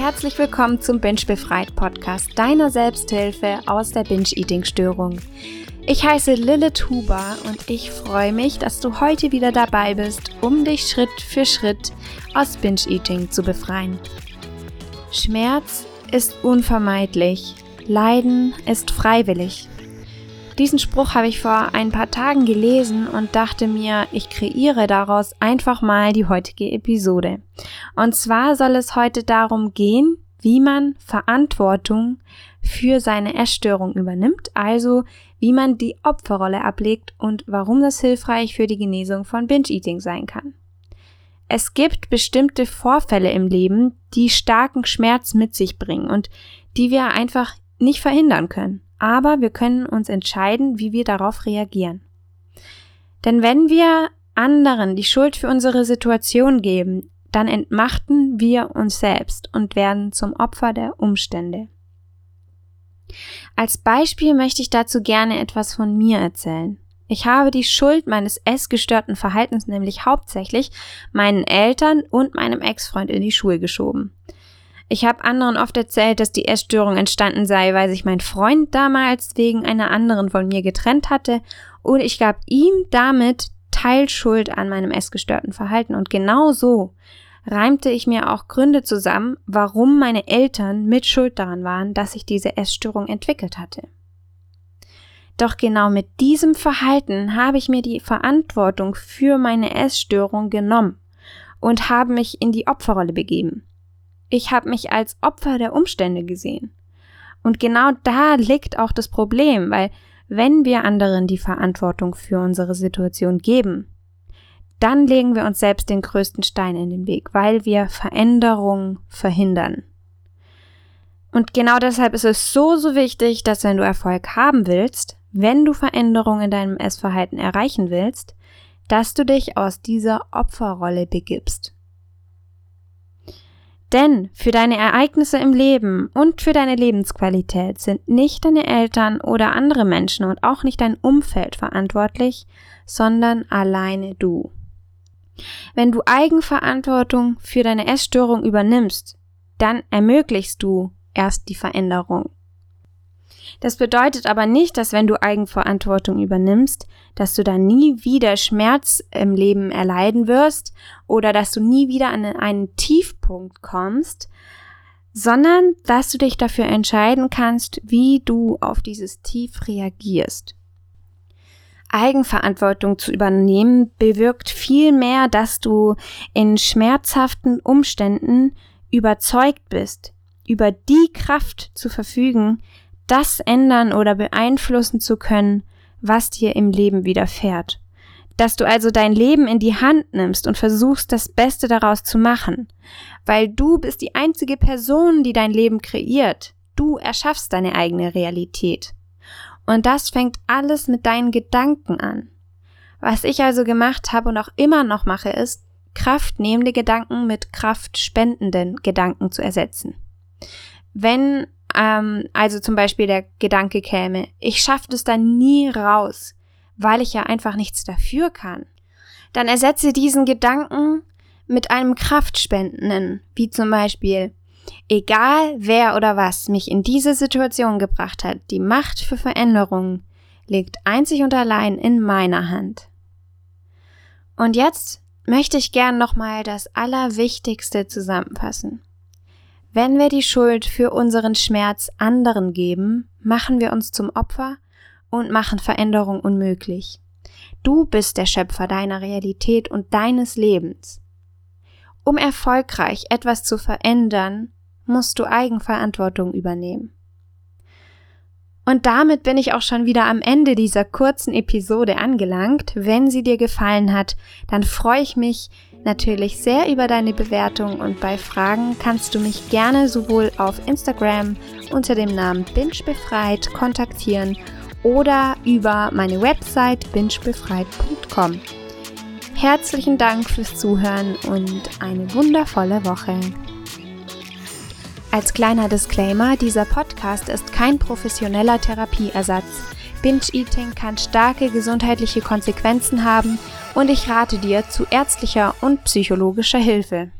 Herzlich willkommen zum Binge Befreit Podcast, deiner Selbsthilfe aus der Binge-Eating-Störung. Ich heiße Lilith Huber und ich freue mich, dass du heute wieder dabei bist, um dich Schritt für Schritt aus Binge-Eating zu befreien. Schmerz ist unvermeidlich, Leiden ist freiwillig. Diesen Spruch habe ich vor ein paar Tagen gelesen und dachte mir, ich kreiere daraus einfach mal die heutige Episode. Und zwar soll es heute darum gehen, wie man Verantwortung für seine Essstörung übernimmt, also wie man die Opferrolle ablegt und warum das hilfreich für die Genesung von Binge-Eating sein kann. Es gibt bestimmte Vorfälle im Leben, die starken Schmerz mit sich bringen und die wir einfach nicht verhindern können aber wir können uns entscheiden, wie wir darauf reagieren. Denn wenn wir anderen die Schuld für unsere Situation geben, dann entmachten wir uns selbst und werden zum Opfer der Umstände. Als Beispiel möchte ich dazu gerne etwas von mir erzählen. Ich habe die Schuld meines essgestörten Verhaltens nämlich hauptsächlich meinen Eltern und meinem Ex-Freund in die Schuhe geschoben. Ich habe anderen oft erzählt, dass die Essstörung entstanden sei, weil sich mein Freund damals wegen einer anderen von mir getrennt hatte und ich gab ihm damit Teilschuld an meinem essgestörten Verhalten. Und genau so reimte ich mir auch Gründe zusammen, warum meine Eltern mit Schuld daran waren, dass ich diese Essstörung entwickelt hatte. Doch genau mit diesem Verhalten habe ich mir die Verantwortung für meine Essstörung genommen und habe mich in die Opferrolle begeben. Ich habe mich als Opfer der Umstände gesehen. Und genau da liegt auch das Problem, weil wenn wir anderen die Verantwortung für unsere Situation geben, dann legen wir uns selbst den größten Stein in den Weg, weil wir Veränderung verhindern. Und genau deshalb ist es so, so wichtig, dass wenn du Erfolg haben willst, wenn du Veränderung in deinem Essverhalten erreichen willst, dass du dich aus dieser Opferrolle begibst. Denn für deine Ereignisse im Leben und für deine Lebensqualität sind nicht deine Eltern oder andere Menschen und auch nicht dein Umfeld verantwortlich, sondern alleine du. Wenn du Eigenverantwortung für deine Essstörung übernimmst, dann ermöglichst du erst die Veränderung. Das bedeutet aber nicht, dass wenn du Eigenverantwortung übernimmst, dass du dann nie wieder Schmerz im Leben erleiden wirst oder dass du nie wieder an einen Tiefpunkt kommst, sondern dass du dich dafür entscheiden kannst, wie du auf dieses Tief reagierst. Eigenverantwortung zu übernehmen bewirkt vielmehr, dass du in schmerzhaften Umständen überzeugt bist, über die Kraft zu verfügen, das ändern oder beeinflussen zu können, was dir im Leben widerfährt. Dass du also dein Leben in die Hand nimmst und versuchst, das Beste daraus zu machen. Weil du bist die einzige Person, die dein Leben kreiert. Du erschaffst deine eigene Realität. Und das fängt alles mit deinen Gedanken an. Was ich also gemacht habe und auch immer noch mache, ist, kraftnehmende Gedanken mit kraftspendenden Gedanken zu ersetzen. Wenn ähm, also zum Beispiel der Gedanke käme, ich schaffe das dann nie raus, weil ich ja einfach nichts dafür kann. Dann ersetze diesen Gedanken mit einem Kraftspendenden, wie zum Beispiel, egal wer oder was mich in diese Situation gebracht hat, die Macht für Veränderungen liegt einzig und allein in meiner Hand. Und jetzt möchte ich gern nochmal das Allerwichtigste zusammenfassen. Wenn wir die Schuld für unseren Schmerz anderen geben, machen wir uns zum Opfer und machen Veränderung unmöglich. Du bist der Schöpfer deiner Realität und deines Lebens. Um erfolgreich etwas zu verändern, musst du Eigenverantwortung übernehmen. Und damit bin ich auch schon wieder am Ende dieser kurzen Episode angelangt. Wenn sie dir gefallen hat, dann freue ich mich, natürlich sehr über deine Bewertung und bei Fragen kannst du mich gerne sowohl auf Instagram unter dem Namen bingebefreit kontaktieren oder über meine Website bingebefreit.com. Herzlichen Dank fürs Zuhören und eine wundervolle Woche. Als kleiner Disclaimer, dieser Podcast ist kein professioneller Therapieersatz. Binge-Eating kann starke gesundheitliche Konsequenzen haben und ich rate dir zu ärztlicher und psychologischer Hilfe.